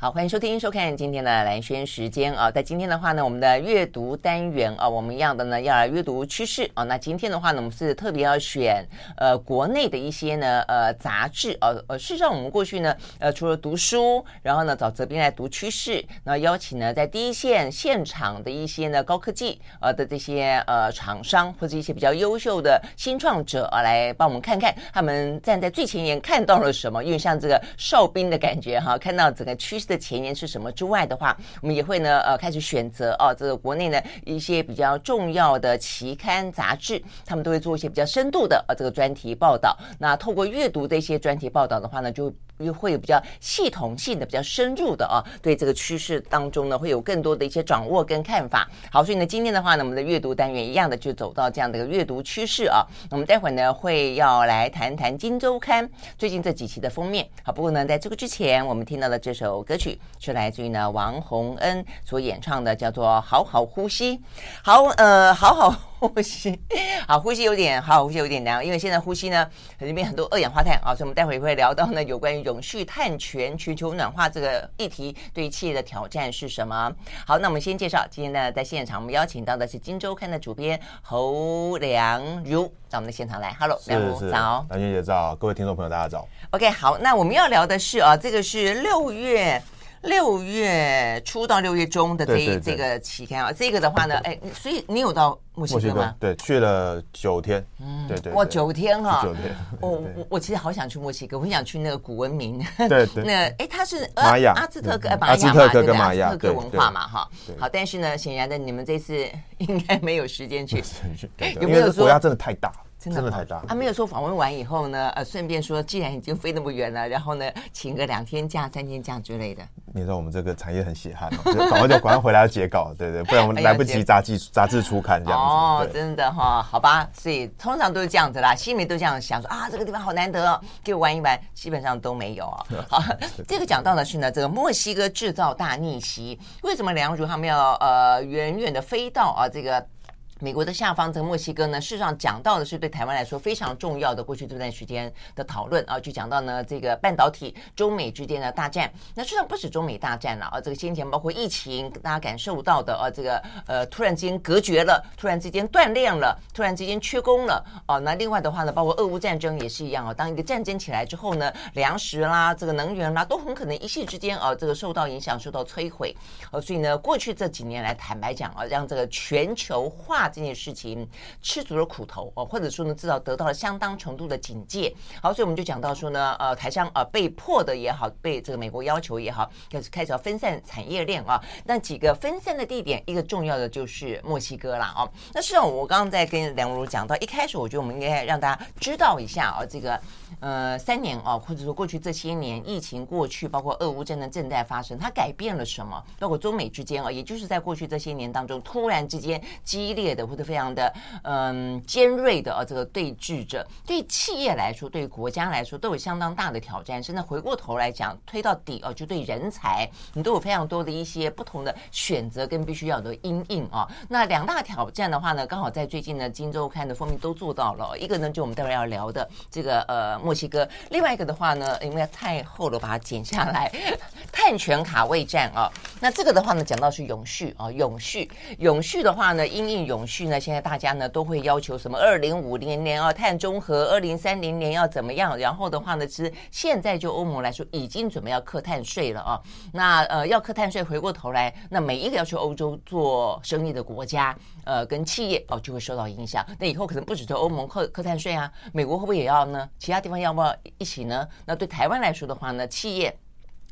好，欢迎收听、收看今天的兰轩时间啊。在今天的话呢，我们的阅读单元啊，我们一样的呢要来阅读趋势啊。那今天的话呢，我们是特别要选呃国内的一些呢呃杂志啊。呃，事实上我们过去呢呃除了读书，然后呢找责编来读趋势，然后邀请呢在第一线现场的一些呢高科技呃的这些呃厂商或者一些比较优秀的新创者啊来帮我们看看他们站在最前沿看到了什么。因为像这个哨兵的感觉哈，看到整个趋势。的前沿是什么之外的话，我们也会呢呃开始选择哦，这个国内呢一些比较重要的期刊杂志，他们都会做一些比较深度的呃这个专题报道。那透过阅读这些专题报道的话呢，就又会有比较系统性的、比较深入的啊，对这个趋势当中呢，会有更多的一些掌握跟看法。好，所以呢，今天的话呢，我们的阅读单元一样的就走到这样的一个阅读趋势啊。我们待会儿呢会要来谈谈《金周刊》最近这几期的封面。好，不过呢，在这个之前，我们听到的这首歌曲是来自于呢王洪恩所演唱的，叫做《好好呼吸》。好，呃，好好。呼吸，好，呼吸有点好，呼吸有点难，因为现在呼吸呢里面很多二氧化碳啊，所以我们待会会聊到呢有关于永续碳权、全球暖化这个议题对于企业的挑战是什么？好，那我们先介绍今天呢在现场我们邀请到的是《金周刊》的主编侯良如到我们的现场来，Hello，良如早，兰萱姐早，各位听众朋友大家早。OK，好，那我们要聊的是啊，这个是六月。六月初到六月中的这这个期间啊，这个的话呢，哎，所以你有到墨西哥吗？对，去了九天。嗯，对对，哇，九天哈，九天。我我我其实好想去墨西哥，我很想去那个古文明。对对。那哎，他是玛雅、阿兹特克、阿兹特克跟玛雅文化嘛，哈。好，但是呢，显然的，你们这次 应该没有时间去。有没有说国家真的太大？真的太大。他没有说访问完以后呢，呃，顺便说，既然已经飞那么远了，然后呢，请个两天假、三天假之类的。你知道我们这个产业很血汗，赶快就赶快回来截稿，对对，不然我们 来不及杂志杂志初刊这样子。哦，真的哈，好吧，所以通常都是这样子啦，心里都这样想说啊，这个地方好难得哦，给我玩一玩，基本上都没有啊。好，这个讲到的是呢，这个墨西哥制造大逆袭，为什么良儒他们要呃远远的飞到啊这个？美国的下方，这个墨西哥呢，事实上讲到的是对台湾来说非常重要的过去这段时间的讨论啊，就讲到呢这个半导体中美之间的大战。那事实上不止中美大战了啊，这个先前包括疫情，大家感受到的啊，这个呃突然之间隔绝了，突然之间断链了，突然之间缺工了啊。那另外的话呢，包括俄乌战争也是一样啊，当一个战争起来之后呢，粮食啦、这个能源啦，都很可能一夕之间啊，这个受到影响、受到摧毁。呃，所以呢，过去这几年来，坦白讲啊，让这个全球化。这件事情吃足了苦头哦，或者说呢，至少得到了相当程度的警戒。好，所以我们就讲到说呢，呃，台商呃被迫的也好，被这个美国要求也好，开始开始要分散产业链啊。那几个分散的地点，一个重要的就是墨西哥啦啊。那事实上，我刚刚在跟良儒讲到，一开始我觉得我们应该让大家知道一下啊，这个。呃，三年啊，或者说过去这些年，疫情过去，包括俄乌战争正在发生，它改变了什么？包括中美之间啊，也就是在过去这些年当中，突然之间激烈或者非常的嗯尖锐的啊这个对峙着，对企业来说，对国家来说都有相当大的挑战。甚至回过头来讲，推到底啊，就对人才，你都有非常多的一些不同的选择跟必须要的因应啊。那两大挑战的话呢，刚好在最近呢，《今周刊》的封面都做到了。一个呢，就我们待会要聊的这个呃。墨西哥，另外一个的话呢，因为太厚了，把它剪下来。碳权卡位战啊，那这个的话呢，讲到是永续啊，永续，永续的话呢，因应永续呢，现在大家呢都会要求什么？二零五零年要碳中和，二零三零年要怎么样？然后的话呢，其实现在就欧盟来说，已经准备要课碳税了啊。那呃，要课碳税，回过头来，那每一个要去欧洲做生意的国家，呃，跟企业哦，就会受到影响。那以后可能不止在欧盟课课碳税啊，美国会不会也要呢？其他地方要不要一起呢？那对台湾来说的话呢，企业。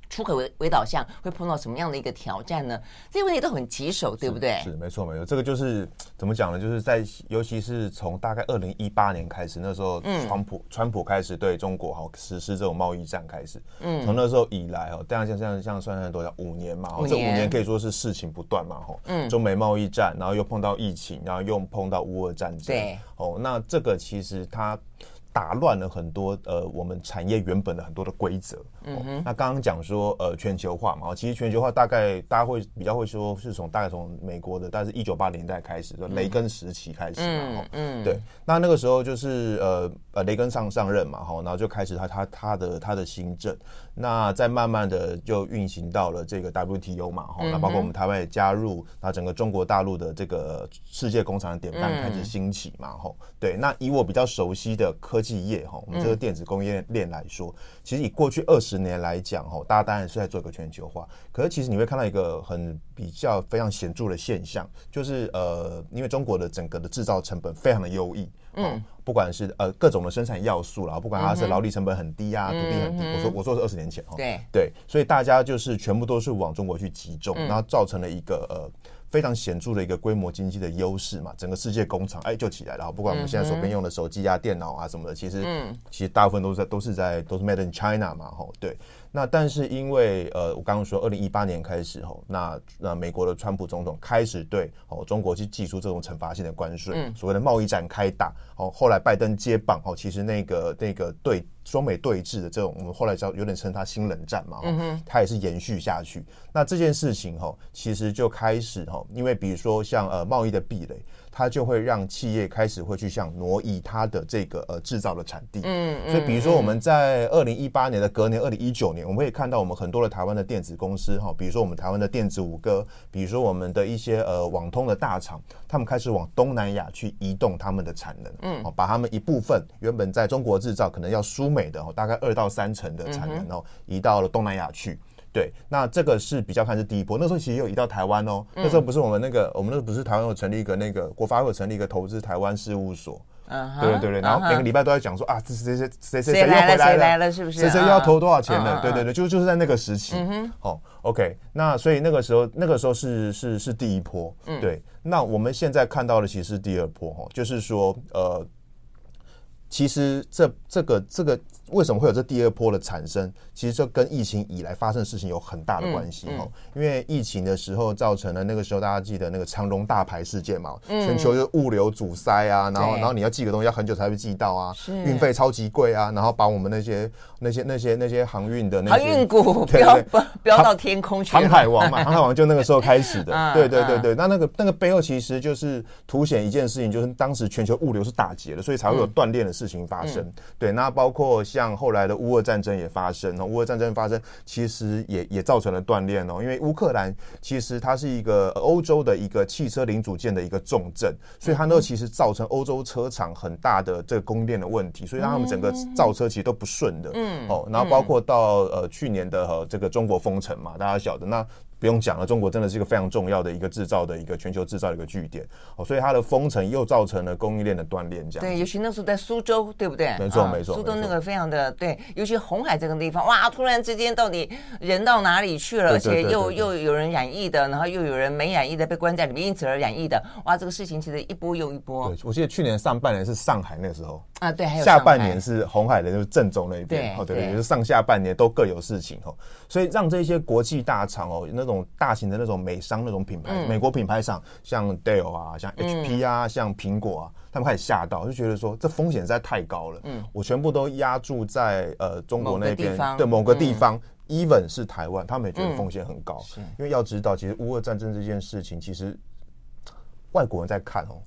出口为为导向，会碰到什么样的一个挑战呢？这些问题都很棘手，对不对？是，是没错没错，这个就是怎么讲呢？就是在尤其是从大概二零一八年开始，那时候川普、嗯、川普开始对中国哈实施这种贸易战开始，嗯，从那时候以来哦，当然像像像算算多少五年嘛，这五年可以说是事情不断嘛，哈，嗯，中美贸易战，然后又碰到疫情，然后又碰到乌俄战争，对，哦，那这个其实它。打乱了很多呃，我们产业原本的很多的规则。嗯哼，那刚刚讲说呃，全球化嘛，其实全球化大概大家会比较会说是从大概从美国的，但是一九八零年代开始，就雷根时期开始嘛。嗯嗯，对，那那个时候就是呃呃，雷根上上任嘛，哈，然后就开始他他他的他的新政，那再慢慢的就运行到了这个 WTO 嘛，哈，那包括我们台湾也加入，那整个中国大陆的这个世界工厂的典范开始兴起嘛，哈，对，那以我比较熟悉的科。企业哈，我们这个电子工业链来说，其实以过去二十年来讲哈，大家当然是在做一个全球化。可是其实你会看到一个很比较非常显著的现象，就是呃，因为中国的整个的制造成本非常的优异，嗯，不管是呃各种的生产要素啦，不管它是劳力成本很低啊，土地很低，我说我说是二十年前哈，对。对，所以大家就是全部都是往中国去集中，然后造成了一个呃。非常显著的一个规模经济的优势嘛，整个世界工厂哎就起来了。不管我们现在手边用的手机啊、电脑啊什么的，其实其实大部分都是在都是在都是 made in China 嘛，吼，对。那但是因为呃，我刚刚说二零一八年开始吼，那那美国的川普总统开始对哦中国去祭出这种惩罚性的关税，所谓的贸易战开打。哦，后来拜登接棒哦，其实那个那个对中美对峙的这种，我们后来叫有点称它新冷战嘛，嗯，它也是延续下去。那这件事情哈，其实就开始哈，因为比如说像呃贸易的壁垒。它就会让企业开始会去想挪移它的这个呃制造的产地，嗯，所以比如说我们在二零一八年的隔年二零一九年，我们可以看到我们很多的台湾的电子公司哈，比如说我们台湾的电子五哥，比如说我们的一些呃网通的大厂，他们开始往东南亚去移动他们的产能，嗯，把他们一部分原本在中国制造可能要输美的大概二到三成的产能哦，移到了东南亚去。对，那这个是比较看是第一波。那时候其实也有移到台湾哦。嗯、那时候不是我们那个，我们那不是台湾有成立一个那个国发会有成立一个投资台湾事务所。嗯、uh，huh, 对对对。然后每个礼拜都在讲说、uh huh. 啊，谁谁谁谁谁又回来了，谁来了是不是？谁谁又要投多少钱了？Uh huh. 对对对，就就是在那个时期。嗯哼。好，OK。那所以那个时候，那个时候是是是第一波。嗯。对。那我们现在看到的其实是第二波哈，就是说呃，其实这这个这个。为什么会有这第二波的产生？其实这跟疫情以来发生的事情有很大的关系哦。因为疫情的时候造成了那个时候大家记得那个长隆大牌事件嘛，全球就物流阻塞啊，然后然后你要寄个东西要很久才会寄到啊，运费超级贵啊，然后把我们那些那些那些那些航运的那些航运股飙飙到天空去。航海王嘛，航海王就那个时候开始的。对对对对，那那个那个背后其实就是凸显一件事情，就是当时全球物流是打结的，所以才会有断裂的事情发生。对，那包括。像后来的乌俄战争也发生哦，乌俄战争发生其实也也造成了断裂哦，因为乌克兰其实它是一个欧洲的一个汽车零组件的一个重镇，所以它那其实造成欧洲车厂很大的这个供应链的问题，所以让他们整个造车其实都不顺的，嗯，哦，然后包括到呃去年的这个中国封城嘛，大家晓得那。不用讲了，中国真的是一个非常重要的一个制造的一个全球制造的一个据点哦，所以它的封城又造成了供应链的断裂，这样对。尤其那时候在苏州，对不对？没错，没错。苏州那个非常的对，尤其红海这个地方，哇，突然之间到底人到哪里去了？而且又又有人染疫的，然后又有人没染疫的被关在里面，因此而染疫的，哇，这个事情其实一波又一波。对，我记得去年上半年是上海那时候啊，对，还有下半年是红海的，就是郑州那边，哦对也，就是上下半年都各有事情哦，所以让这些国际大厂哦，那种大型的那。种美商那种品牌，嗯、美国品牌上，像 Dell 啊，像 HP 啊，嗯、像苹果啊，他们开始吓到，就觉得说这风险实在太高了。嗯，我全部都压注在呃中国那边，对某个地方，even、嗯、是台湾，他们也觉得风险很高。嗯、因为要知道，其实乌俄战争这件事情，其实外国人在看哦，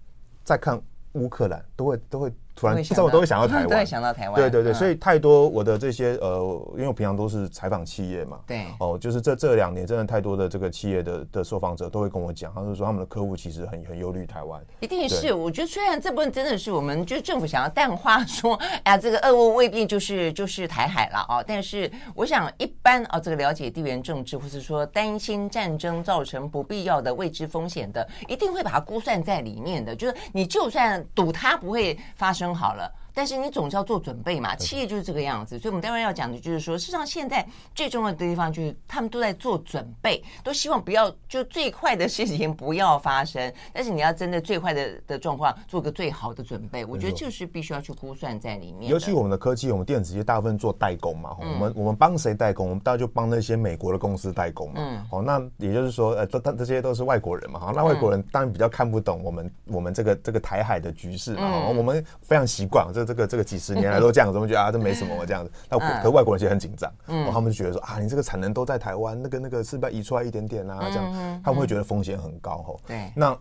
在看乌克兰，都会都会。突然，这我都会想到 台湾，都会想到台湾。对对对，所以太多我的这些呃，因为我平常都是采访企业嘛，对，哦，就是这这两年真的太多的这个企业的的受访者都会跟我讲，他们说他们的客户其实很很忧虑台湾。一定是，我觉得虽然这部分真的是我们就是政府想要淡化 说，哎呀，这个俄乌未必就是就是台海了啊，但是我想一般啊，这个了解地缘政治或是说担心战争造成不必要的未知风险的，一定会把它估算在里面的。就是你就算赌它不会发生弄好了。但是你总是要做准备嘛，企业就是这个样子。所以，我们待会要讲的就是说，事实上现在最重要的地方就是他们都在做准备，都希望不要就最坏的事情不要发生。但是你要针对最坏的的状况做个最好的准备，我觉得就是必须要去估算在里面。尤其我们的科技，我们电子业大部分做代工嘛，嗯、我们我们帮谁代工？我们大家就帮那些美国的公司代工嘛。嗯，哦，那也就是说，呃，这这些都是外国人嘛，哈，那外国人当然比较看不懂我们我们这个这个台海的局势嘛，嗯、我们非常习惯，这这个这个几十年来都这样子，我们觉得啊，这没什么这样子。那可外国人其实很紧张，嗯，他们就觉得说啊，你这个产能都在台湾，那个那个是不是要移出来一点点啊？这样，他们会觉得风险很高，吼。对，那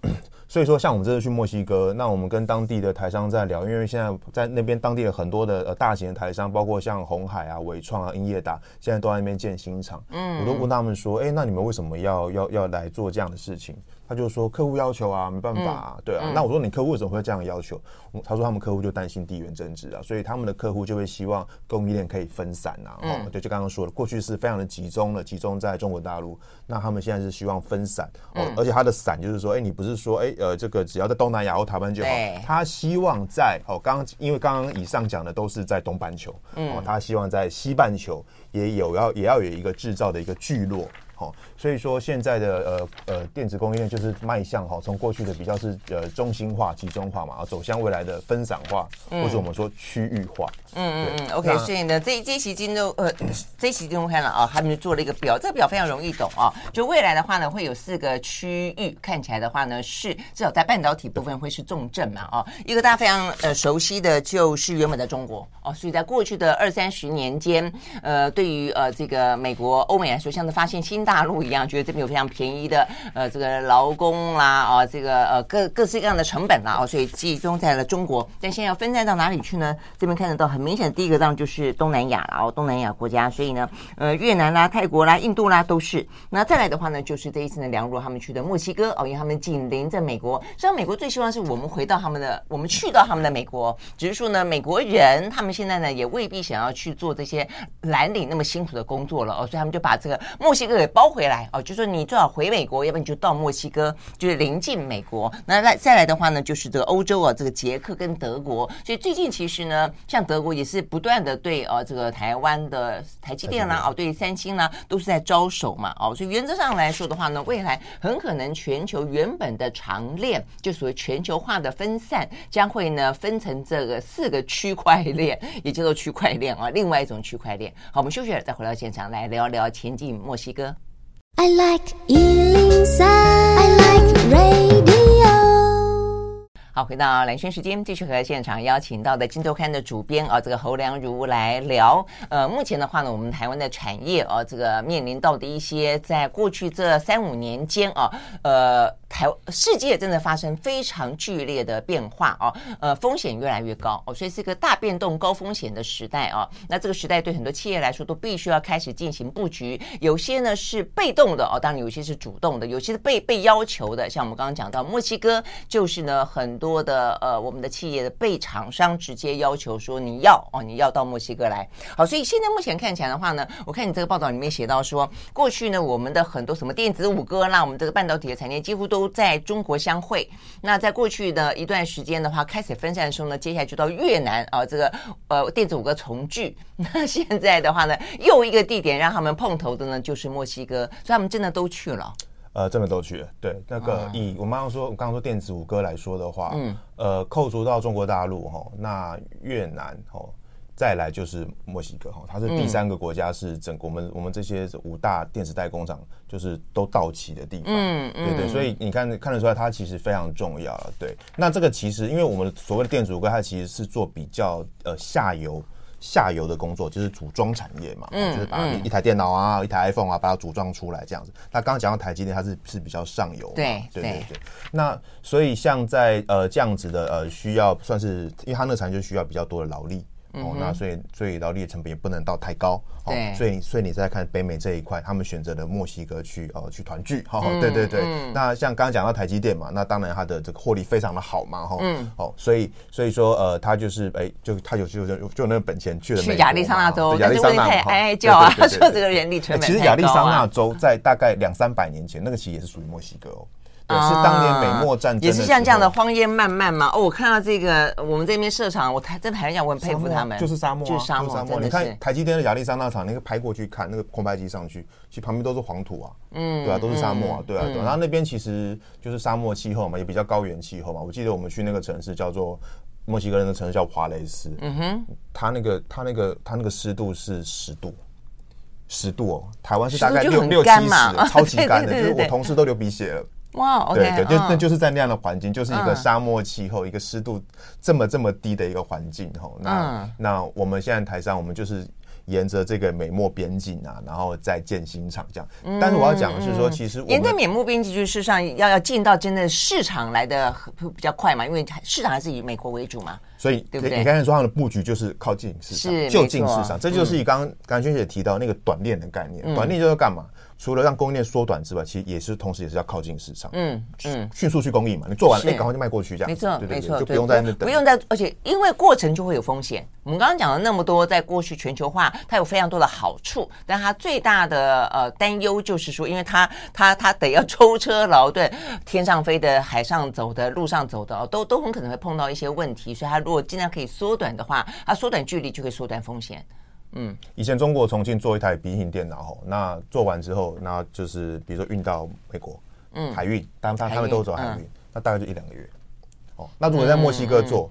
所以说，像我们这次去墨西哥，那我们跟当地的台商在聊，因为现在在那边当地的很多的呃大型的台商，包括像红海啊、纬创啊、英业达，现在都在那边建新厂。嗯，我都问他们说，哎，那你们为什么要要要来做这样的事情？他就说客户要求啊，没办法，啊，嗯、对啊。嗯、那我说你客户为什么会这样要求？他说他们客户就担心地缘政治啊，所以他们的客户就会希望供应链可以分散啊。嗯、哦，对，就刚刚说了，过去是非常的集中的，集中在中国大陆。那他们现在是希望分散，哦，嗯、而且他的散就是说，哎，你不是说，哎，呃，这个只要在东南亚或台湾就好。他希望在哦，刚刚因为刚刚以上讲的都是在东半球，嗯、哦，他希望在西半球也有要也要有一个制造的一个聚落。好，所以说现在的呃呃电子供应链就是迈向哈，从过去的比较是呃中心化、集中化嘛，啊走向未来的分散化，嗯、或者我们说区域化。嗯嗯嗯，OK。所以呢，这这一期金都呃这一期金周刊了啊，他们就做了一个表，这个表非常容易懂啊。就未来的话呢，会有四个区域，看起来的话呢是至少在半导体部分会是重镇嘛啊。一个大家非常呃熟悉的就是原本的中国哦，所以在过去的二三十年间，呃，对于呃这个美国、欧美来说，像是发现新大陆一样，觉得这边有非常便宜的呃这个劳工啦啊，这个呃各各式各样的成本啦哦，所以集中在了中国。但现在要分散到哪里去呢？这边看得到很明显，第一个当然就是东南亚了哦，东南亚国家。所以呢，呃越南啦、泰国啦、印度啦都是。那再来的话呢，就是这一次呢，梁若他们去的墨西哥哦，因为他们紧邻着美国。虽然美国最希望是我们回到他们的，我们去到他们的美国，只是说呢，美国人他们现在呢也未必想要去做这些蓝领那么辛苦的工作了哦，所以他们就把这个墨西哥给包回来。哦，就说你最好回美国，要不然你就到墨西哥，就是临近美国。那来再来的话呢，就是这个欧洲啊，这个捷克跟德国。所以最近其实呢，像德国也是不断的对呃这个台湾的台积电啦，哦对三星啦，都是在招手嘛。哦，所以原则上来说的话呢，未来很可能全球原本的长链，就所谓全球化的分散，将会呢分成这个四个区块链，也叫做区块链啊，另外一种区块链。好，我们休息了，再回到现场来聊聊前进墨西哥。I like Ealing Sound. 好，回到蓝轩时间，继续和现场邀请到的《金周刊》的主编啊，这个侯良如来聊。呃，目前的话呢，我们台湾的产业啊，这个面临到的一些在过去这三五年间啊，呃。台世界正在发生非常剧烈的变化哦，呃，风险越来越高哦，所以是一个大变动、高风险的时代哦。那这个时代对很多企业来说都必须要开始进行布局，有些呢是被动的哦，当然有些是主动的，有些是被被要求的。像我们刚刚讲到墨西哥，就是呢很多多的呃我们的企业的被厂商直接要求说你要哦，你要到墨西哥来。好，所以现在目前看起来的话呢，我看你这个报道里面写到说，过去呢我们的很多什么电子五哥啦，我们这个半导体的产业几乎都。在中国相会。那在过去的一段时间的话，开始分散的时候呢，接下来就到越南啊，这个呃电子五哥重聚。那现在的话呢，又一个地点让他们碰头的呢，就是墨西哥，所以他们真的都去了。呃，这么都去了。对，那个以我们刚刚说，我刚刚说电子五哥来说的话，嗯，呃，扣除到中国大陆哈，那越南哈。再来就是墨西哥哈，它是第三个国家，是整个我们、嗯、我们这些五大电子代工厂就是都到齐的地方，嗯嗯，对对，所以你看看得出来，它其实非常重要了。对，那这个其实因为我们所谓的电子五哥，它其实是做比较呃下游下游的工作，就是组装产业嘛，嗯，就是把一台电脑啊、一台 iPhone 啊，把它组装出来这样子。那刚刚讲到台积电，它是是比较上游，对对对对。那所以像在呃这样子的呃需要算是，因为它那个产业就需要比较多的劳力。哦，那所以所以劳力的成本也不能到太高，哦，对所以所以你再看北美这一块，他们选择了墨西哥去呃去团聚，哈、嗯，对对对。嗯、那像刚刚讲到台积电嘛，那当然它的这个获利非常的好嘛，哈，嗯，哦，所以所以说呃，他就是哎，就他有就就就那个本钱去了去亚利桑那州，亚利桑那太哀哀叫啊，他说 这个人力成本、欸、其实亚利桑那州在大概两三百年前，那个其实也是属于墨西哥哦。对，是当年美墨战争，也是像这样的荒烟漫漫嘛。哦，我看到这个我们这边设厂，我台真的还讲我很佩服他们，就是沙漠，就是沙漠，沙漠。你看台积电的亚利桑那厂，那个拍过去看那个空拍机上去，其实旁边都是黄土啊，嗯，对啊，都是沙漠啊，对啊，对。然后那边其实就是沙漠气候嘛，也比较高原气候嘛。我记得我们去那个城市叫做墨西哥人的城市叫华雷斯，嗯哼，它那个它那个它那个湿度是十度。十度哦，台湾是大概六六七十，超级 干的，就是我同事都流鼻血了。哇，对对，就那就是在那样的环境，就是一个沙漠气候，一个湿度这么这么低的一个环境哈。那那我们现在台上，我们就是。沿着这个美墨边境啊，然后再建新厂这样。但是我要讲的是说，其实沿着美墨边境，就是事实上要要进到真的市场来的会比较快嘛，因为市场还是以美国为主嘛。所以，对不对？你刚才说它的布局就是靠近市场，就近市场，这就是你刚刚刚萱姐提到那个短链的概念。短链就是干嘛？除了让供应链缩短之外，其实也是同时也是要靠近市场，嗯嗯，迅速去供应嘛。你做完了，哎，赶快就卖过去，这样。没错，没错，就不用在那等，不用在，而且因为过程就会有风险。我们刚刚讲了那么多，在过去全球化，它有非常多的好处，但它最大的呃担忧就是说，因为它它它得要舟车劳顿，天上飞的、海上走的、路上走的哦，都都很可能会碰到一些问题。所以它如果尽量可以缩短的话，它缩短距离就可以缩短风险。嗯，以前中国重庆做一台笔型电脑吼，那做完之后，那就是比如说运到美国，嗯，海运，当他他们都走海运，那大概就一两个月。哦，那如果在墨西哥做，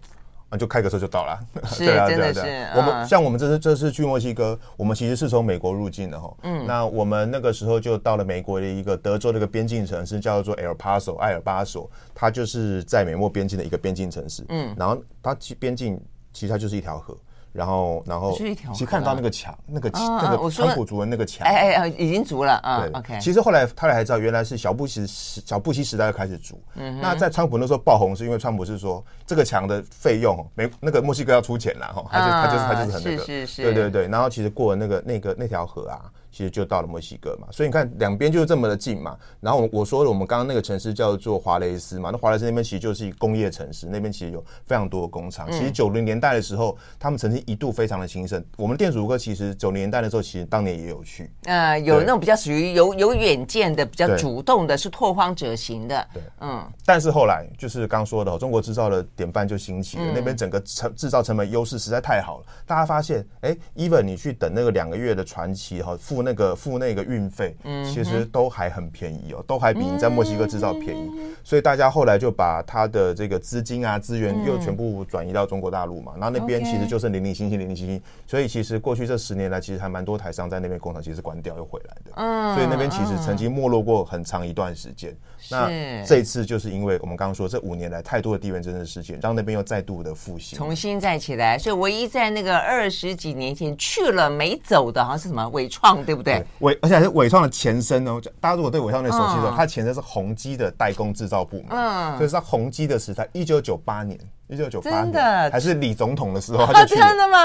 那就开个车就到了。对啊，对啊，对啊。我们像我们这次这次去墨西哥，我们其实是从美国入境的哈。嗯，那我们那个时候就到了美国的一个德州的一个边境城市，叫做 El Paso 艾尔巴索，它就是在美墨边境的一个边境城市。嗯，然后它其边境其实它就是一条河。然后，然后，其实看到那个墙，那个那个川普族的那个墙，哎哎哎，已经足了啊。对，OK。其实后来他俩才知道，原来是小布什时小布希时代就开始足。嗯。那在川普那时候爆红，是因为川普是说这个墙的费用没那个墨西哥要出钱了哈，他就他就是他就是很那个，是是是，对对对。然后其实过了那个那个那条河啊。其实就到了墨西哥嘛，所以你看两边就是这么的近嘛。然后我说了，我们刚刚那个城市叫做华雷斯嘛，那华雷斯那边其实就是一个工业城市，那边其实有非常多的工厂。其实九零年代的时候，他们曾经一度非常的兴盛。我们电子如歌其实九零年代的时候，其实当年也有去。呃，有那种比较属于有有远见的、比较主动的，是拓荒者型的。对，嗯。但是后来就是刚说的，中国制造的典范就兴起了，那边整个成制造成本优势实在太好了。大家发现，哎，even 你去等那个两个月的传奇哈，付。那个付那个运费，其实都还很便宜哦，都还比你在墨西哥制造便宜，所以大家后来就把他的这个资金啊资源又全部转移到中国大陆嘛，然后那边其实就是零零星星零零星星，所以其实过去这十年来，其实还蛮多台商在那边工厂其实关掉又回来的，所以那边其实曾经没落过很长一段时间。那这一次就是因为我们刚刚说这五年来太多的地缘政治事件，让那边又再度的复兴，重新再起来。所以唯一在那个二十几年前去了没走的，好像是什么伟创，对不对？伟，而且还是伟创的前身哦。大家如果对伟创那熟悉的时候，它前身是宏基的代工制造部门。嗯，所以是在宏基的时代，一九九八年，一九九八年的还是李总统的时候，他就去了。真的吗？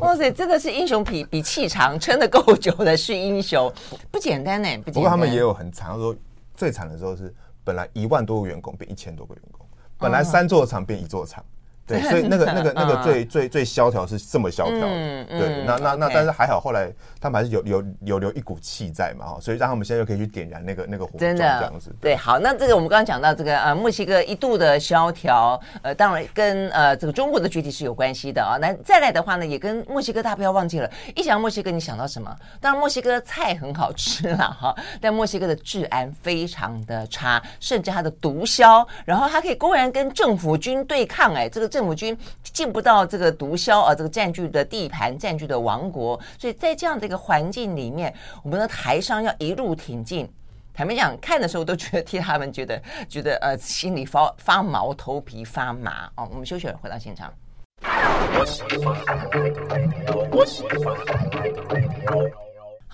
哇塞，真的是英雄比 比气长，撑得够久的是英雄，不简单呢。不简单。不过他们也有很惨，他说最惨的时候是。本来一万多个员工变一千多个员工，本来三座厂变一座厂。对，所以那个那个那个最最最萧条是这么萧条的，对，那那那但是还好，后来他们还是有有有留一股气在嘛，哈，所以让他们现在又可以去点燃那个那个火，真的这样子。对，好，那这个我们刚刚讲到这个呃墨西哥一度的萧条，呃，当然跟呃这个中国的崛起是有关系的啊。那再来的话呢，也跟墨西哥，大家不要忘记了，一想到墨西哥，你想到什么？当然墨西哥菜很好吃了哈，但墨西哥的治安非常的差，甚至它的毒枭，然后它可以公然跟政府军对抗，哎，这个。政府军进不到这个毒枭啊，这个占据的地盘、占据的王国，所以在这样的一个环境里面，我们的台商要一路挺进。坦白讲，看的时候都觉得替他们觉得觉得呃心里发发毛、头皮发麻哦。我们休息了，回到现场。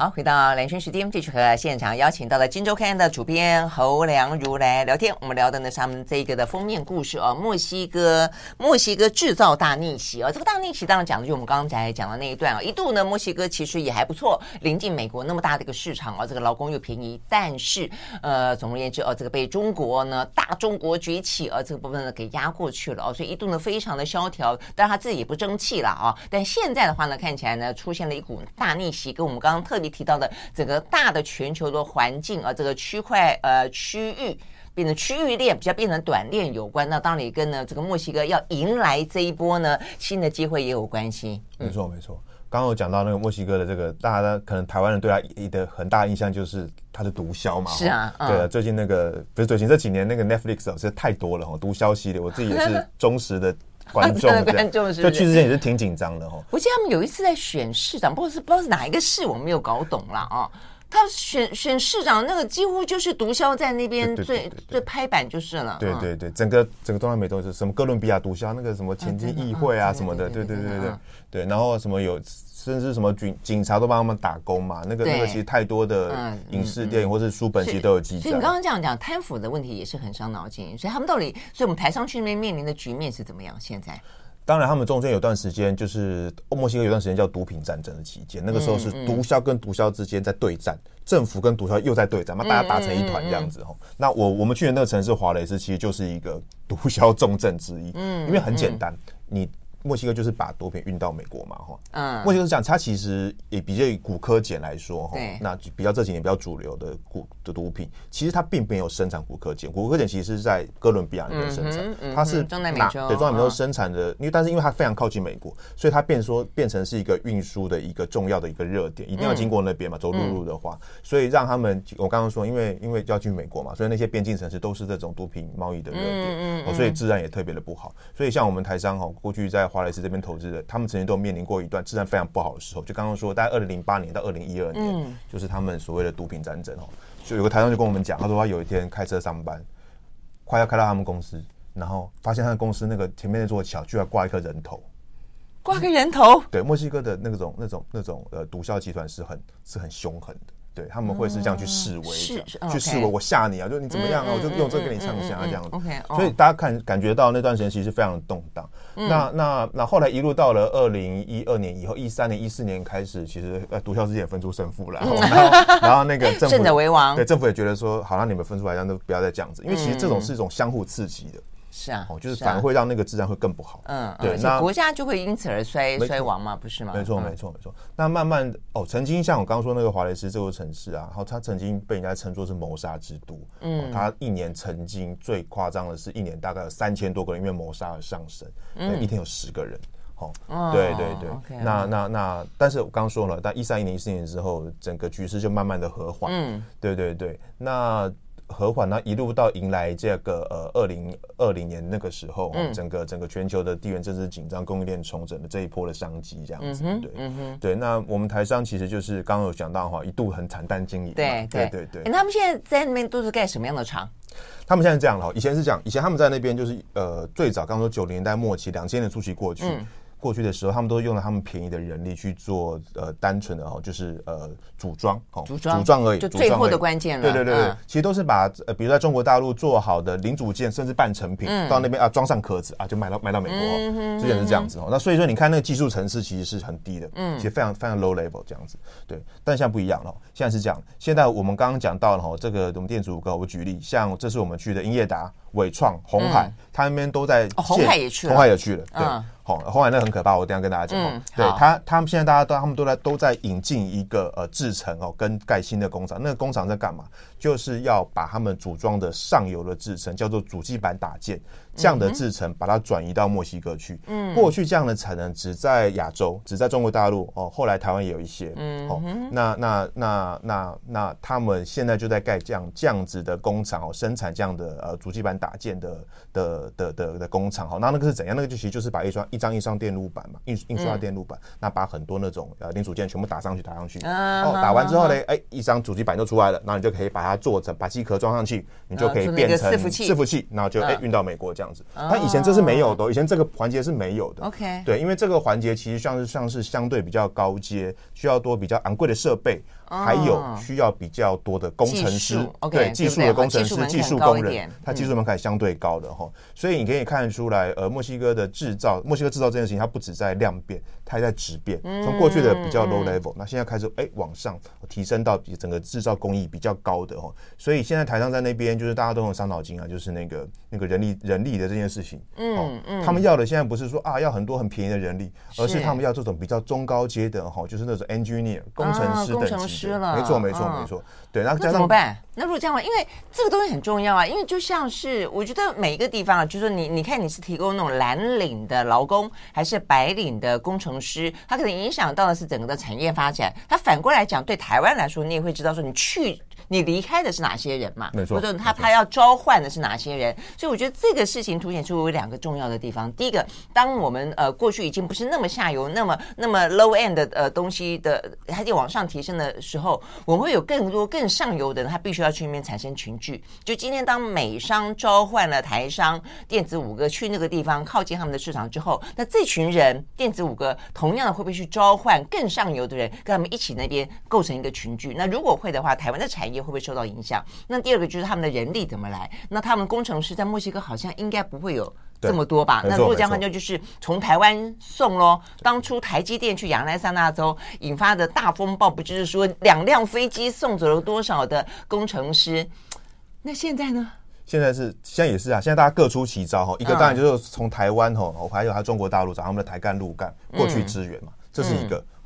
好，回到兰萱时间，继续和现场邀请到了《金周刊》的主编侯良如来聊天。我们聊的呢是他们这个的封面故事哦，墨西哥墨西哥制造大逆袭哦。这个大逆袭当然讲的就我们刚才讲的那一段啊。一度呢，墨西哥其实也还不错，临近美国那么大的一个市场啊，这个劳工又便宜。但是呃，总而言之哦，这个被中国呢大中国崛起啊这个部分呢给压过去了哦，所以一度呢非常的萧条。当然他自己也不争气了啊。但现在的话呢，看起来呢出现了一股大逆袭，跟我们刚刚特别。提到的整个大的全球的环境啊，这个区块呃区域变成区域链，比较变成短链有关。那当然也跟呢这个墨西哥要迎来这一波呢新的机会也有关系。没错，没错。刚刚我讲到那个墨西哥的这个，大家可能台湾人对他一的很大印象就是他的毒枭嘛。是啊，对啊。最近那个不是最近这几年那个 Netflix 实在太多了哈，毒枭系列，我自己也是 忠实的观众。观众是。就去之前也是挺紧张的哈。我记得他们有一次在选市长，不知道是不知道是哪一个市，我没有搞懂了啊。他选选市长那个几乎就是毒枭在那边最最拍板就是了。对对对，整个整个东南美洲是什么哥伦比亚毒枭那个什么前进议会啊什么的，对对对对对对，然后什么有。甚至什么警警察都帮他们打工嘛？那个那个其实太多的影视电影或者书本其实都有记载。所以你刚刚这样讲贪腐的问题也是很伤脑筋。所以他们到底，所以我们台商去那边面临的局面是怎么样？现在？当然，他们中间有段时间就是墨西哥有段时间叫毒品战争的期间，那个时候是毒枭跟毒枭之间在对战，政府跟毒枭又在对战，那大家打成一团这样子吼。那我我们去的那个城市华雷斯，其实就是一个毒枭重镇之一。嗯，因为很简单，你。墨西哥就是把毒品运到美国嘛，哈，嗯，墨西哥是这样，它其实也比较以骨科碱来说，哈，那比较这几年比较主流的古的毒品，其实它并没有生产古柯碱，古柯碱其实是在哥伦比亚那边生产，它是中南美洲，对，中南美洲生产的，因为但是因为它非常靠近美国，所以它变说变成是一个运输的一个重要的一个热点，一定要经过那边嘛，走陆路的话，所以让他们，我刚刚说，因为因为要去美国嘛，所以那些边境城市都是这种毒品贸易的热点，所以治安也特别的不好，所以像我们台商哈，过去在华莱士这边投资的。他们曾经都面临过一段治安非常不好的时候，就刚刚说，大概二零零八年到二零一二年，嗯、就是他们所谓的毒品战争哦。就有个台商就跟我们讲，他说他有一天开车上班，快要开到他们公司，然后发现他的公司那个前面那座桥居然挂一颗人头，挂个人头。对，墨西哥的那种、那种、那种呃毒枭集团是很是很凶狠的。对，他们会是这样去示威，去示威，我吓你啊！就你怎么样啊？我就用这个给你呛一下这样子。OK，所以大家看感觉到那段时间其实非常的动荡。那那那后来一路到了二零一二年以后，一三年、一四年开始，其实呃毒枭之间也分出胜负了，然后 然后那个政府胜者为王，对政府也觉得说，好让你们分出来，这样都不要再这样子，因为其实这种是一种相互刺激的。是啊，哦，就是反而会让那个治安会更不好。嗯，对，那国家就会因此而衰衰亡嘛，不是吗？没错，没错，没错。那慢慢哦，曾经像我刚刚说那个华雷斯这座城市啊，然后它曾经被人家称作是谋杀之都。嗯，它一年曾经最夸张的是一年大概有三千多个人因为谋杀而上身，嗯，一天有十个人。哦，对对对。那那那，但是我刚刚说了，但一三一年、一四年之后，整个局势就慢慢的和缓。嗯，对对对。那。和缓那，一路到迎来这个呃二零二零年那个时候，嗯、整个整个全球的地缘政治紧张、供应链重整的这一波的商机，这样子，嗯、对，嗯、对。那我们台商其实就是刚刚有讲到哈，一度很惨淡经营，对对对对。那他们现在在那边都是盖什么样的厂？他们现在这样了，以前是这样，以前他们在那边就是呃最早刚刚说九零年代末期、两千年初期过去。嗯过去的时候，他们都用了他们便宜的人力去做呃单纯的哦，就是呃组装哦，组装组装而已，就最后的关键了。对对对，嗯、其实都是把呃，比如在中国大陆做好的零组件，甚至半成品，嗯、到那边啊装上壳子啊，就卖到卖到美国。之前是这样子哦。那所以说，你看那个技术层次其实是很低的，嗯，其实非常非常 low level 这样子。对，但现在不一样了，现在是这样。现在我们刚刚讲到了哈，这个我们电子五哥，我举例，像这是我们去的英业达、纬创、红海，他那边都在，红海也去了，红海也去了，对。红红海那很可怕，我等下跟大家讲。嗯、对他，他们现在大家都，他们都在都在引进一个呃制程哦，跟盖新的工厂。那个工厂在干嘛？就是要把他们组装的上游的制程叫做主机板打件这样的制程，把它转移到墨西哥去。嗯，过去这样的产能只在亚洲，只在中国大陆哦。后来台湾也有一些。嗯，哦，那那那那那他们现在就在盖这样这样子的工厂哦，生产这样的呃主机板打件的的的的的工厂。好，那那个是怎样？那个就其实就是把一双一。张一张电路板嘛，印印刷电路板，嗯、那把很多那种呃零组件全部打上去，打上去，嗯、哦，打完之后呢，哎、嗯，一张主机板就出来了，然后你就可以把它做成，把机壳装上去，你就可以变成伺服器，伺服器，然后就哎运到美国这样子。它、嗯、以前这是没有的，以前这个环节是没有的。OK，对，因为这个环节其实像是像是相对比较高阶，需要多比较昂贵的设备。还有需要比较多的工程师，对技术的工程师、技术工人，他技术门槛相对高的哈，所以你可以看得出来，呃，墨西哥的制造，墨西哥制造这件事情，它不止在量变，它还在质变。从过去的比较 low level，那现在开始哎往上提升到比整个制造工艺比较高的哈，所以现在台上在那边就是大家都很伤脑筋啊，就是那个那个人力人力的这件事情，嗯嗯，他们要的现在不是说啊要很多很便宜的人力，而是他们要这种比较中高阶的哈，就是那种 engineer 工程师等级。失了。没错，没错，没错。对，然后那怎么办？那如果这样的话，因为这个东西很重要啊，因为就像是我觉得每一个地方啊，就是说你你看你是提供那种蓝领的劳工，还是白领的工程师，它可能影响到的是整个的产业发展。它反过来讲，对台湾来说，你也会知道说你去。你离开的是哪些人嘛？没错，或者他他要召唤的是哪些人？所以我觉得这个事情凸显出有两个重要的地方。第一个，当我们呃过去已经不是那么下游、那么那么 low end 的呃东西的，还得往上提升的时候，我们会有更多更上游的人，他必须要去那边产生群聚。就今天，当美商召唤了台商电子五哥去那个地方靠近他们的市场之后，那这群人电子五哥同样的会不会去召唤更上游的人，跟他们一起那边构成一个群聚？那如果会的话，台湾的产业。会不会受到影响？那第二个就是他们的人力怎么来？那他们工程师在墨西哥好像应该不会有这么多吧？那如果这样的话，就就是从台湾送喽。当初台积电去亚利桑那州引发的大风暴，不就是说两辆飞机送走了多少的工程师？那现在呢？现在是现在也是啊，现在大家各出奇招哈。一个当然就是从台湾哈，我还有他中国大陆找他们的台干陆干过去支援嘛，这是一个好。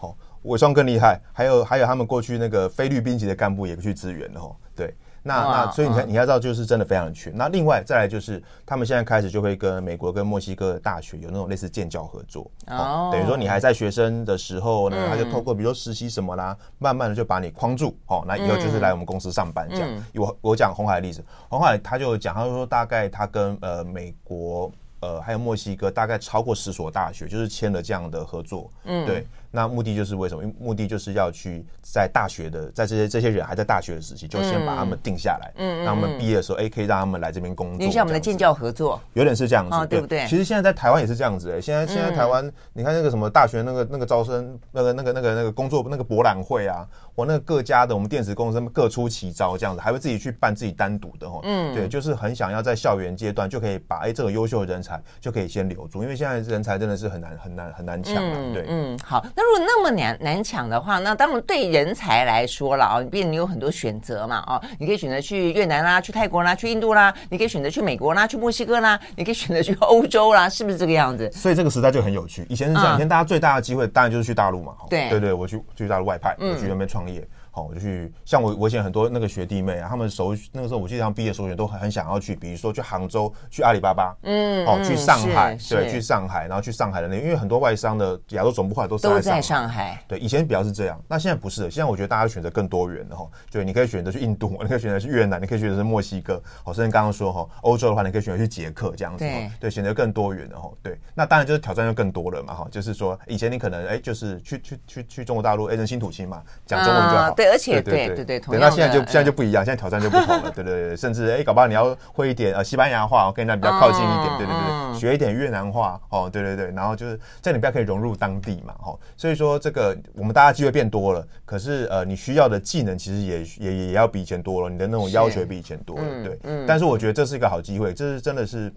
伪装更厉害，还有还有他们过去那个菲律宾籍的干部也去支援了吼，对，那那所以你看你要知道就是真的非常的缺。那另外再来就是他们现在开始就会跟美国跟墨西哥的大学有那种类似建教合作。哦，等于说你还在学生的时候呢，他就透过比如说实习什么啦，慢慢的就把你框住。哦，那以后就是来我们公司上班这样。我我讲红海的例子，红海他就讲，他就说大概他跟呃美国呃还有墨西哥大概超过十所大学就是签了这样的合作，嗯，对。那目的就是为什么？因为目的就是要去在大学的，在这些这些人还在大学的时期，就先把他们定下来，嗯，让他们毕业的时候，哎，可以让他们来这边工作。像我们的建教合作，有点是这样子，对不对？其实现在在台湾也是这样子，哎，现在现在台湾，你看那个什么大学那个那个招生那个那个那个那个工作那个博览会啊，我那个各家的我们电子公司各出奇招，这样子还会自己去办自己单独的哦，嗯，对，就是很想要在校园阶段就可以把哎这个优秀的人才就可以先留住，因为现在人才真的是很难很难很难抢嘛，对，嗯，好，那如果那么难。难抢的话，那当然对人才来说了啊，毕竟你有很多选择嘛哦，你可以选择去越南啦，去泰国啦，去印度啦，你可以选择去美国啦，去墨西哥啦，你可以选择去欧洲啦，是不是这个样子？所以这个时代就很有趣。以前是这样，以前大家最大的机会当然就是去大陆嘛，对对对，我去去大陆外派，我去那边创业。好，我就去，像我，我以前很多那个学弟妹啊，他们首那个时候，我记得他们毕业首选都很很想要去，比如说去杭州，去阿里巴巴，嗯，哦，去上海，对，去上海，然后去上海的那，因为很多外商的亚洲总部后来都都在上海，对，以前比较是这样，那现在不是，现在我觉得大家选择更多元的哈，对，你可以选择去印度，你可以选择去越南，你可以选择是墨西哥，好，甚至刚刚说哈，欧洲的话，你可以选择去捷克这样子，对，对，选择更多元的哈，对，那当然就是挑战就更多了嘛哈，就是说以前你可能哎，就是去去去去中国大陆，哎，人心土星嘛，讲中文就好，对，而且对。对对，那现在就现在就不一样，现在挑战就不同了，对对对，甚至哎，搞不好你要会一点呃西班牙话，跟人家比较靠近一点，对对对，学一点越南话，哦，对对对，然后就是在你比较可以融入当地嘛，哈，所以说这个我们大家机会变多了，可是呃，你需要的技能其实也也也要比以前多了，你的那种要求也比以前多了，对，嗯，但是我觉得这是一个好机会，这是真的是。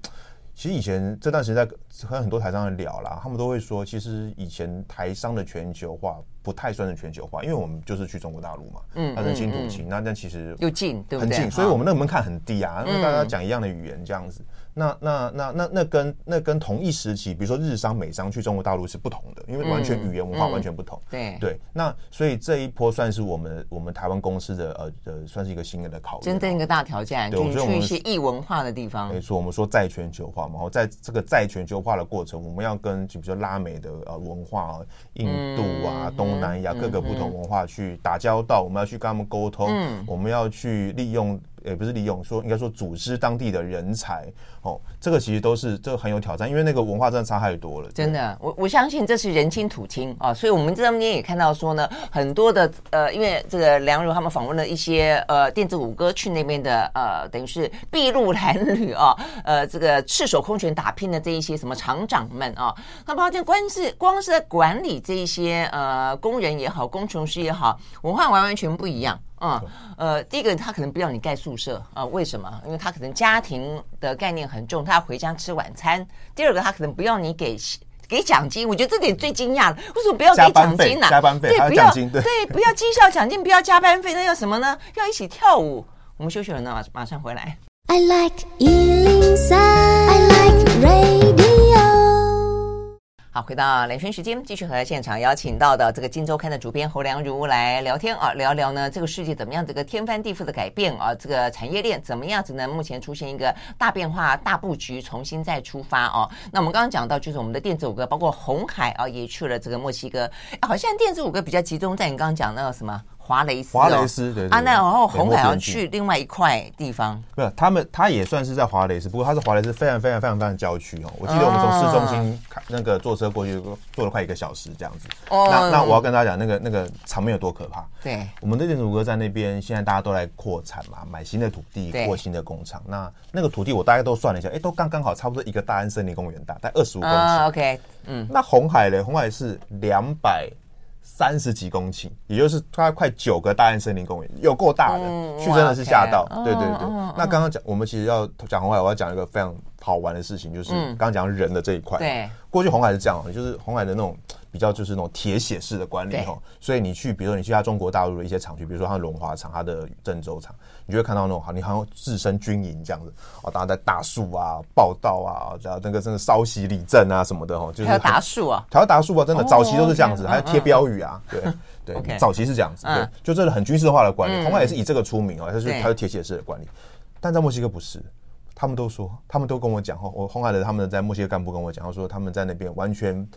其实以前这段时间在和很多台商人聊啦，他们都会说，其实以前台商的全球化不太算是全球化，因为我们就是去中国大陆嘛，嗯，它人亲土亲，那但其实又近，对不对？很近，所以我们那个门槛很低啊，因为大家讲一样的语言这样子。那那那那那跟那跟同一时期，比如说日商、美商去中国大陆是不同的，因为完全语言文化完全不同。对对，那所以这一波算是我们我们台湾公司的呃呃，算是一个新的的考验，真正一个大挑战，就去一些异文化的地方。没错，我们说在全球化嘛，然后在这个在全球化的过程，我们要跟就比如说拉美的呃文化、印度啊、东南亚各个不同文化去打交道，我们要去跟他们沟通，我们要去利用。也不是利用，说应该说组织当地的人才哦，这个其实都是这个很有挑战，因为那个文化真的差太多了。真的，我我相信这是人亲土亲啊，所以我们这边也看到说呢，很多的呃，因为这个梁如他们访问了一些呃电子五哥去那边的呃，等于是筚路蓝缕啊，呃，这个赤手空拳打拼的这一些什么厂长们啊，那包括光是光是在管理这一些呃工人也好，工程师也好，文化完完全不一样。嗯，呃，第一个他可能不要你盖宿舍啊，呃，为什么？因为他可能家庭的概念很重，他要回家吃晚餐。第二个，他可能不要你给给奖金，我觉得这点最惊讶了。为什么不要给奖金呢？加班费，对，不要对，不要绩效奖金，不要加班费，那要什么呢？要一起跳舞。我们休息了呢，马马上回来。I like 103, I like radio. 好，回到两圈时间，继续和现场邀请到的这个《金周刊》的主编侯良如来聊天啊，聊聊呢这个世界怎么样这个天翻地覆的改变啊，这个产业链怎么样子呢？目前出现一个大变化、大布局，重新再出发哦。那我们刚刚讲到，就是我们的电子五哥，包括红海啊，也去了这个墨西哥。好像电子五哥比较集中在你刚刚讲那个什么？华雷斯，华雷斯，对，啊，那然后红海要去另外一块地方，没有，他们他也算是在华雷斯，不过他是华雷斯非常非常非常非常郊区哦。我记得我们从市中心那个坐车过去，坐了快一个小时这样子。哦，那那我要跟大家讲，那个那个场面有多可怕？对，我们的电子五哥在那边，现在大家都来扩产嘛，买新的土地，扩新的工厂。那那个土地我大概都算了一下，哎，都刚刚好，差不多一个大安森林公园大，大概二十五公顷。OK，嗯，那红海嘞，红海是两百。三十几公顷，也就是大概快九个大安森林公园，有够大的，嗯、去真的是吓到。对对对，嗯、那刚刚讲，我们其实要讲红海，我要讲一个非常好玩的事情，就是刚刚讲人的这一块。对，过去红海是这样，就是红海的那种比较就是那种铁血式的管理哈，所以你去，比如说你去他中国大陆的一些厂区，比如说他的龙华厂、他的郑州厂。你就会看到那种好，你好像置身军营这样子哦，大家在大树啊、报道啊，然后那个真的稍息立正啊什么的哦，就是还有达树啊，还有达树啊，真的早期都是这样子，还要贴标语啊，对对，早期是这样子，对，就真的很军事化的管理，红海也是以这个出名哦，他是他是铁血式的管理，但在墨西哥不是，他们都说，他们都跟我讲哦，我红海的他们在墨西哥干部跟我讲，他说他们在那边完全。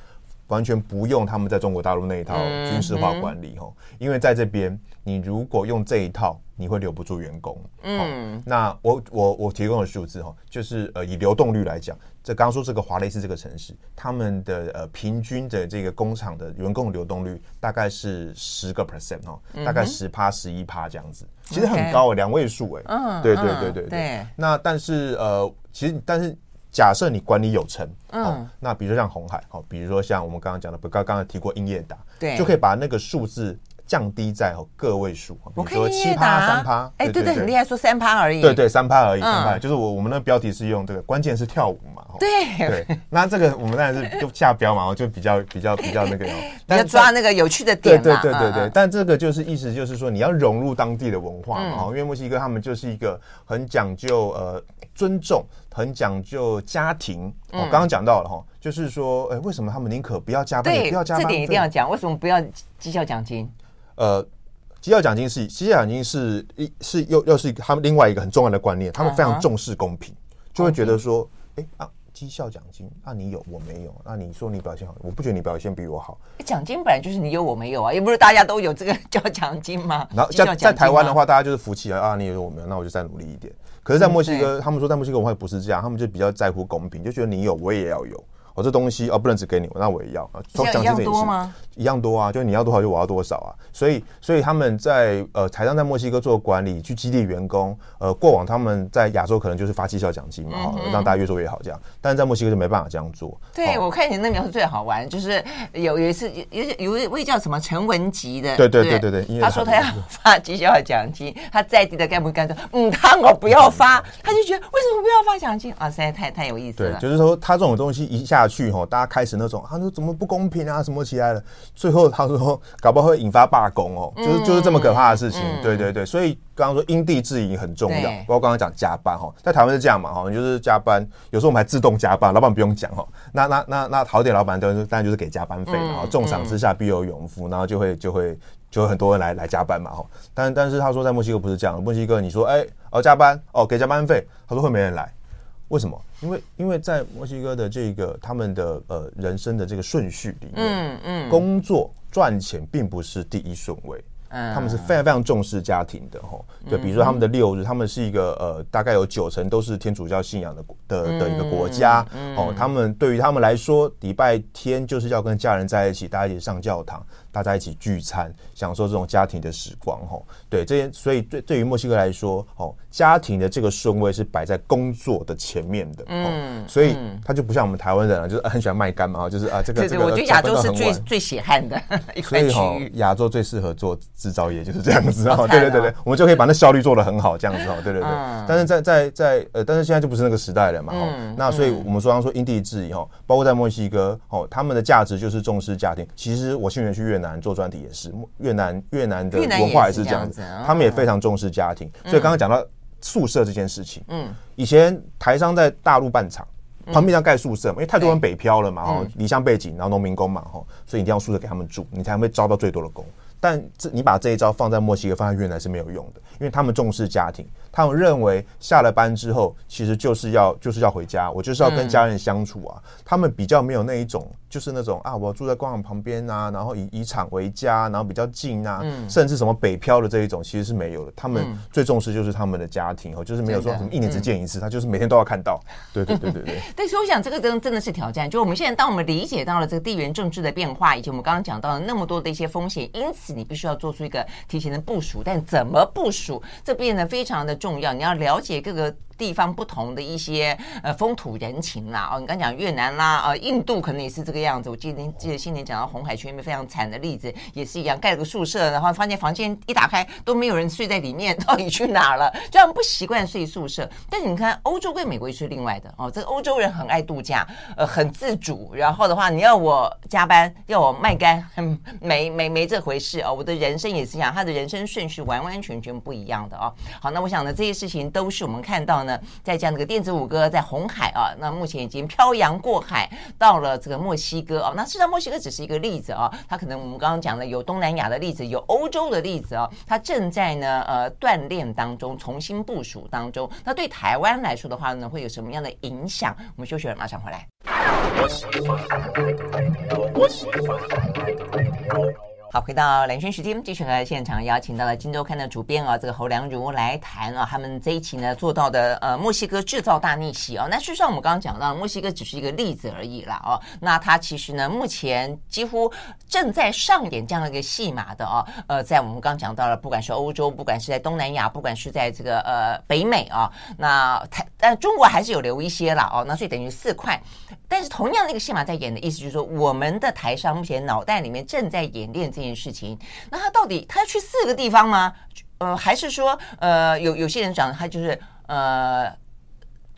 完全不用他们在中国大陆那一套军事化管理哦，因为在这边，你如果用这一套，你会留不住员工。嗯，那我我我提供的数字哈，就是呃以流动率来讲，这刚刚说这个华雷斯这个城市，他们的呃平均的这个工厂的员工流动率大概是十个 percent 哈，大概十趴十一趴这样子，其实很高，两位数哎。嗯，对对对对对。那但是呃，其实但是。假设你管理有成，嗯、哦，那比如说像红海，好、哦，比如说像我们刚刚讲的，不刚刚刚提过英业达，对，就可以把那个数字降低在哦个位数，比如说七趴三趴，哎，对对，很厉害，说三趴而已，对对，三趴而已，三趴，就是我我们的标题是用这个，关键是跳舞嘛，对。对，那这个我们当然是就下标嘛，就比较比较比较那个，要 抓那个有趣的点嘛，对对对对对，但这个就是意思就是说你要融入当地的文化嘛，因为墨西哥他们就是一个很讲究呃尊重。很讲究家庭，我刚刚讲到了哈，就是说，哎，为什么他们宁可不要加班，也不要加班？这点一定要讲，为什么不要绩效奖金？呃，绩效奖金是绩效奖金是一是又又是他们另外一个很重要的观念，他们非常重视公平，就会觉得说，哎啊，绩效奖金，那你有我没有？那你说你表现好，我不觉得你表现比我好。奖金本来就是你有我没有啊，也不是大家都有这个 叫奖金嘛？然后在在台湾的话，大家就是服气啊，啊，你有我没有，那我就再努力一点。可是，在墨西哥，他们说在墨西哥文化不是这样，他们就比较在乎公平，就觉得你有我也要有。我这东西哦，不能只给你，那我也要啊。奖金一样多吗？一样多啊，就你要多少就我要多少啊。所以，所以他们在呃台商在墨西哥做管理，去激励员工。呃，过往他们在亚洲可能就是发绩效奖金嘛，让大家越做越好这样。但是在墨西哥就没办法这样做。对，我看你那描述最好玩，就是有有一次有有一位叫什么陈文吉的，对对对对对，他说他要 发绩效奖金，他在地的干部干说，嗯，他我不要发，他就觉得为什么不要发奖金啊？实在太太有意思了。对，就是说他这种东西一下去吼，大家开始那种，他说怎么不公平啊，什么起来了，最后他说 搞不好会引发罢工哦，就是就是这么可怕的事情。对对对，所以刚刚说因地制宜很重要，包括刚刚讲加班哈，在台湾是这样嘛哈，就是加班，有时候我们还自动加班，老板不用讲哈。那那那那好点老板当然当然就是给加班费，然后重赏之下必有勇夫，然后就会就会就会很多人来来加班嘛哈。但但是他说在墨西哥不是这样，墨西哥你说哎哦加班哦给加班费，他说会没人来。为什么？因为因为在墨西哥的这个他们的呃人生的这个顺序里面，嗯嗯，工作赚钱并不是第一顺位。他们是非常非常重视家庭的哈，对比如说他们的六日，他们是一个呃，大概有九成都是天主教信仰的的的一个国家哦。他们对于他们来说，礼拜天就是要跟家人在一起，大家一起上教堂，大家一起聚餐，享受这种家庭的时光吼。对这些，所以对对于墨西哥来说，哦，家庭的这个顺位是摆在工作的前面的。嗯，所以他就不像我们台湾人啊，就是很喜欢卖干嘛，就是啊这个这个。我觉得亚洲是最最血汗的 一块区域。所以哈，亚洲最适合做。制造业就是这样子哦，对对对对，我们就可以把那效率做得很好，这样子哦，对对对。但是在在在呃，但是现在就不是那个时代了嘛，哦，那所以我们说刚说因地制宜哦，包括在墨西哥哦，他们的价值就是重视家庭。其实我去年去越南做专题也是，越南越南的文化也是这样子，他们也非常重视家庭。所以刚刚讲到宿舍这件事情，嗯，以前台商在大陆办厂，旁边要盖宿舍嘛，因为太多人北漂了嘛，哦，嗯离乡背景，然后农民工嘛，哈，所以一定要宿舍给他们住，你才会招到最多的工。但这你把这一招放在墨西哥、放在越南是没有用的，因为他们重视家庭，他们认为下了班之后其实就是要就是要回家，我就是要跟家人相处啊。他们比较没有那一种，就是那种啊，我住在工厂旁边啊，然后以以厂为家，然后比较近啊，甚至什么北漂的这一种其实是没有的。他们最重视就是他们的家庭哦，就是没有说什么一年只见一次，他就是每天都要看到。对对对对对。但是我想这个真真的是挑战，就我们现在当我们理解到了这个地缘政治的变化，以及我们刚刚讲到了那么多的一些风险，因此。你必须要做出一个提前的部署，但怎么部署，这变得非常的重要。你要了解各个。地方不同的一些呃风土人情啦，哦，你刚讲越南啦，呃，印度可能也是这个样子。我记得记得新年讲到红海区那边非常惨的例子，也是一样，盖了个宿舍，然后发现房间一打开都没有人睡在里面，到底去哪了？就他们不习惯睡宿舍。但是你看欧洲跟美国是另外的哦，这个 欧洲人很爱度假，呃，很自主。然后的话，你要我加班，要我卖干，很没没没这回事哦。我的人生也是一样，他的人生顺序完完全全不一样的哦。好，那我想呢，这些事情都是我们看到。在这样的个电子五哥在红海啊，那目前已经漂洋过海到了这个墨西哥啊。那事实上墨西哥只是一个例子啊，它可能我们刚刚讲的有东南亚的例子，有欧洲的例子啊，它正在呢呃锻炼当中，重新部署当中。那对台湾来说的话呢，会有什么样的影响？我们休息了，马上回来。好，回到蓝轩时间，继续和现场邀请到了《金周刊》的主编啊，这个侯良儒来谈啊，他们这一期呢做到的呃墨西哥制造大逆袭啊。那事实上我们刚刚讲到，墨西哥只是一个例子而已啦哦。那它其实呢，目前几乎正在上演这样的一个戏码的啊。呃，在我们刚刚讲到了，不管是欧洲，不管是在东南亚，不管是在这个呃北美啊，那台但中国还是有留一些啦哦。那所以等于四块，但是同样那个戏码在演的意思就是说，我们的台商目前脑袋里面正在演练。这件事情，那他到底他要去四个地方吗？呃，还是说，呃，有有些人讲他就是呃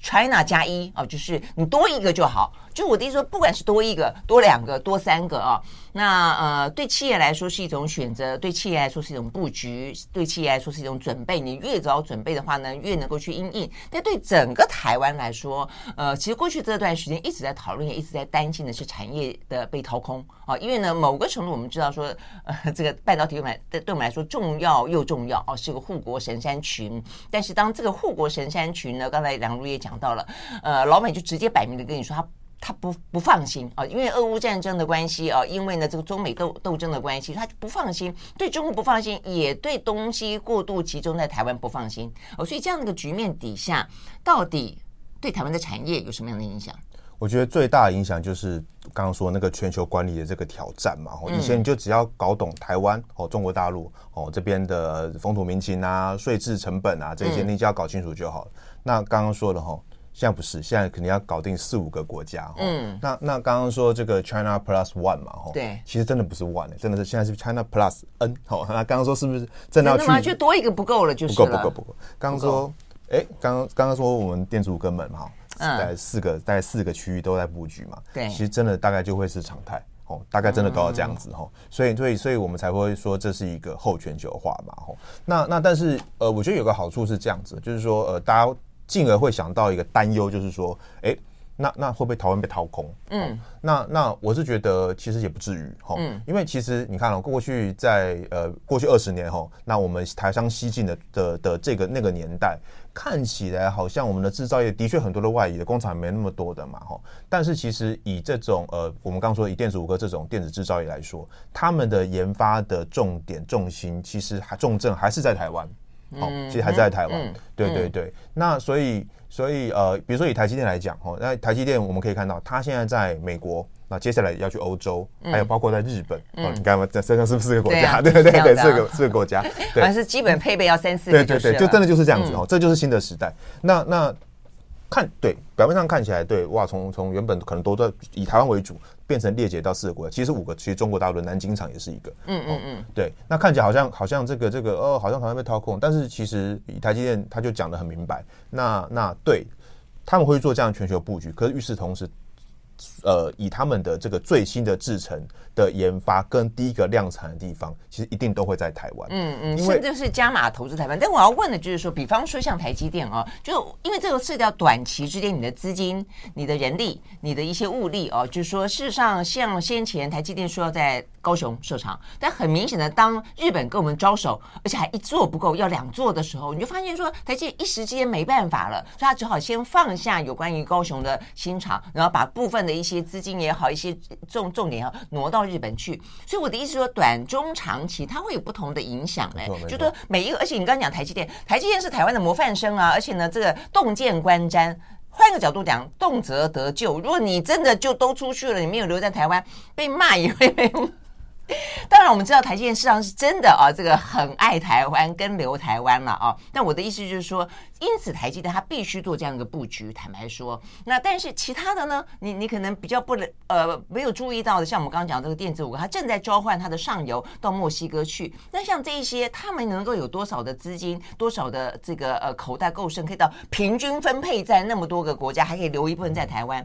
，China 加一哦，就是你多一个就好。就我的意思说，不管是多一个、多两个、多三个啊，那呃，对企业来说是一种选择，对企业来说是一种布局，对企业来说是一种准备。你越早准备的话呢，越能够去应应。但对整个台湾来说，呃，其实过去这段时间一直在讨论，也一直在担心的是产业的被掏空啊。因为呢，某个程度我们知道说，呃，这个半导体对我们对我们来说重要又重要哦，是个护国神山群。但是当这个护国神山群呢，刚才梁如也讲到了，呃，老美就直接摆明的跟你说他。他不不放心啊，因为俄乌战争的关系啊，因为呢这个中美斗斗争的关系，他就不放心，对中国不放心，也对东西过度集中在台湾不放心哦，所以这样的一个局面底下，到底对台湾的产业有什么样的影响？我觉得最大的影响就是刚刚说那个全球管理的这个挑战嘛。哦，以前你就只要搞懂台湾哦，中国大陆哦这边的风土民情啊、税制成本啊这些，你只要搞清楚就好了。那刚刚说的哈。现在不是，现在肯定要搞定四五个国家。嗯，那那刚刚说这个 China Plus One 嘛，哈，对，其实真的不是 One，真的是现在是 China Plus N。好，那刚刚说是不是真的要去？就多一个不够了，就是不够不够不够。刚刚说，哎，刚刚刚刚说我们电子五哥们嘛，大概四个大概四个区域都在布局嘛。对，其实真的大概就会是常态。哦，大概真的都要这样子。哈，所以所以所以我们才会说这是一个后全球化嘛。吼，那那但是呃，我觉得有个好处是这样子，就是说呃，大家。进而会想到一个担忧，就是说，哎，那那会不会台湾被掏空？嗯，那那我是觉得其实也不至于哈，嗯，因为其实你看了过去在呃过去二十年哈，那我们台商西进的的的这个那个年代，看起来好像我们的制造业的确很多的外移的工厂没那么多的嘛哈，但是其实以这种呃我们刚刚说以电子五哥这种电子制造业来说，他们的研发的重点重心其实还重症还是在台湾。好，其实还是在台湾，嗯、对对对。嗯、那所以，所以呃，比如说以台积电来讲，哦，那台积电我们可以看到，它现在在美国，那接下来要去欧洲，还有包括在日本，你看嘛，这身上是不是四 个国家？对对对对，四个四个国家，对，还是基本配备要三四个，对对对，就真的就是这样子哦，这就是新的时代。那那。看，对，表面上看起来对哇，从从原本可能都在以台湾为主，变成裂解到四个国家，其实五个，其实中国大陆的南京厂也是一个，嗯嗯嗯，对，那看起来好像好像这个这个哦，好像台湾被掏空，但是其实以台积电他就讲的很明白，那那对他们会做这样全球布局，可是与此同时，呃，以他们的这个最新的制程的研发跟第一个量产的地方，其实一定都会在台湾。嗯嗯，甚至是加码投资台湾。但我要问的就是说，比方说像台积电哦，就因为这个涉及到短期之间你的资金、你的人力、你的一些物力哦，就是说事实上像先前台积电说要在高雄设厂，但很明显的，当日本跟我们招手，而且还一座不够，要两座的时候，你就发现说台积电一时之间没办法了，所以他只好先放下有关于高雄的新厂，然后把部分的一些。一些资金也好，一些重重点要挪到日本去，所以我的意思说，短中长期它会有不同的影响哎，就说每一个，而且你刚刚讲台积电，台积电是台湾的模范生啊，而且呢，这个洞见观瞻，换个角度讲，动辄得救。如果你真的就都出去了，你没有留在台湾，被骂也会被。当然，我们知道台积电事实上是真的啊，这个很爱台湾，跟留台湾了啊。但我的意思就是说，因此台积电它必须做这样一个布局。坦白说，那但是其他的呢，你你可能比较不能呃没有注意到的，像我们刚刚讲这个电子五，它正在交换它的上游到墨西哥去。那像这一些，他们能够有多少的资金，多少的这个呃口袋够深，可以到平均分配在那么多个国家，还可以留一部分在台湾？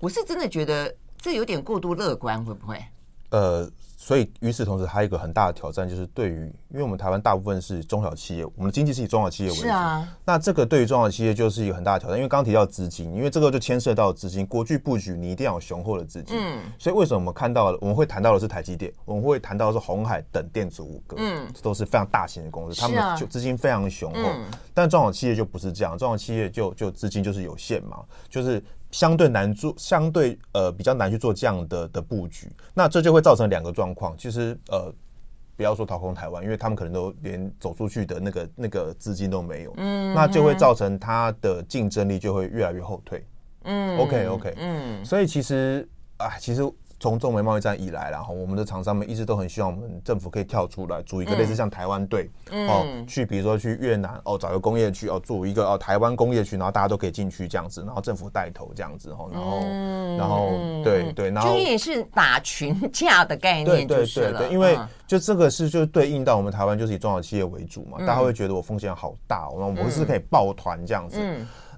我是真的觉得这有点过度乐观，会不会？呃。所以，与此同时，还有一个很大的挑战，就是对于，因为我们台湾大部分是中小企业，我们的经济是以中小企业为主。是啊。那这个对于中小企业就是一个很大的挑战，因为刚刚提到资金，因为这个就牵涉到资金，国际布局你一定要有雄厚的资金。嗯。所以为什么我们看到我们会谈到的是台积电，我们会谈到的是鸿海等电子五哥，嗯，这都是非常大型的公司，他们就资金非常雄厚。嗯。但中小企业就不是这样，中小企业就就资金就是有限嘛，就是。相对难做，相对呃比较难去做这样的的布局，那这就会造成两个状况。其实呃，不要说掏空台湾，因为他们可能都连走出去的那个那个资金都没有，嗯，那就会造成它的竞争力就会越来越后退。嗯，OK OK，嗯，所以其实啊，其实。从中美贸易战以来，然后我们的厂商们一直都很希望我们政府可以跳出来，组一个类似像台湾队、嗯、哦，去比如说去越南哦，找个工业区哦，组一个哦台湾工业区，然后大家都可以进去这样子，然后政府带头这样子哦，然后、嗯、然后对对，然后就也是打群架的概念，对对对对，因为就这个是就对应到我们台湾就是以中小企业为主嘛，嗯、大家会觉得我风险好大，我们是可以抱团这样子。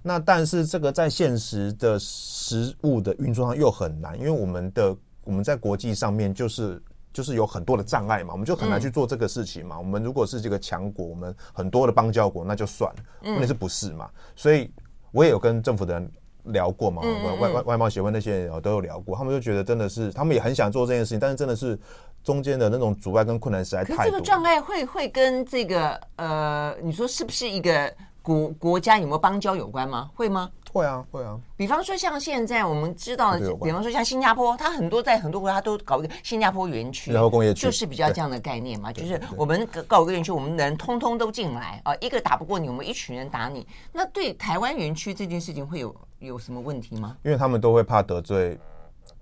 那但是这个在现实的实物的运作上又很难，因为我们的。我们在国际上面就是就是有很多的障碍嘛，我们就很难去做这个事情嘛。我们如果是这个强国，我们很多的邦交国那就算了，问题是不是嘛？所以我也有跟政府的人聊过嘛，外外外贸协会那些人都有聊过，他们就觉得真的是，他们也很想做这件事情，但是真的是中间的那种阻碍跟困难实在太多。这个障碍会会跟这个呃，你说是不是一个国国家有没有邦交有关吗？会吗？会啊，会啊。比方说，像现在我们知道，比方说像新加坡，它很多在很多国家都搞一个新加坡园区，然后工业区就是比较这样的概念嘛，就是我们搞一个园区，我们人通通都进来啊，一个打不过你，我们一群人打你。那对台湾园区这件事情会有有什么问题吗？因为他们都会怕得罪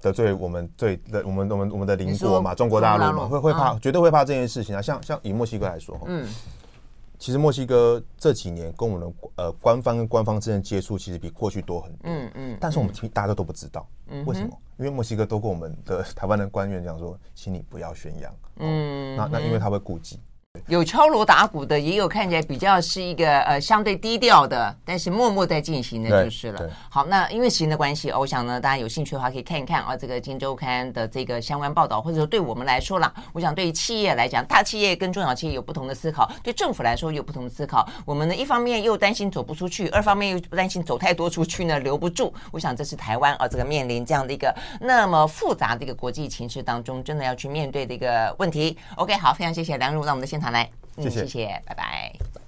得罪我们最的我们我们我们的邻国嘛，中国大陆嘛，会会怕，绝对会怕这件事情啊。像像以墨西哥来说，嗯。其实墨西哥这几年跟我们的呃官方跟官方之间接触，其实比过去多很多。嗯嗯。但是我们大家都不知道，为什么？因为墨西哥都跟我们的台湾的官员讲说，请你不要宣扬。嗯。那那因为他会顾忌。有敲锣打鼓的，也有看起来比较是一个呃相对低调的，但是默默在进行的，就是了。好，那因为时间的关系，我想呢，大家有兴趣的话可以看一看啊，这个《金周刊》的这个相关报道，或者说对我们来说啦，我想对于企业来讲，大企业跟中小企业有不同的思考，对政府来说有不同的思考。我们呢，一方面又担心走不出去，二方面又担心走太多出去呢留不住。我想这是台湾啊，这个面临这样的一个那么复杂的一个国际情势当中，真的要去面对的一个问题。OK，好，非常谢谢梁如到我们的现场好嘞，谢谢，谢谢，拜拜。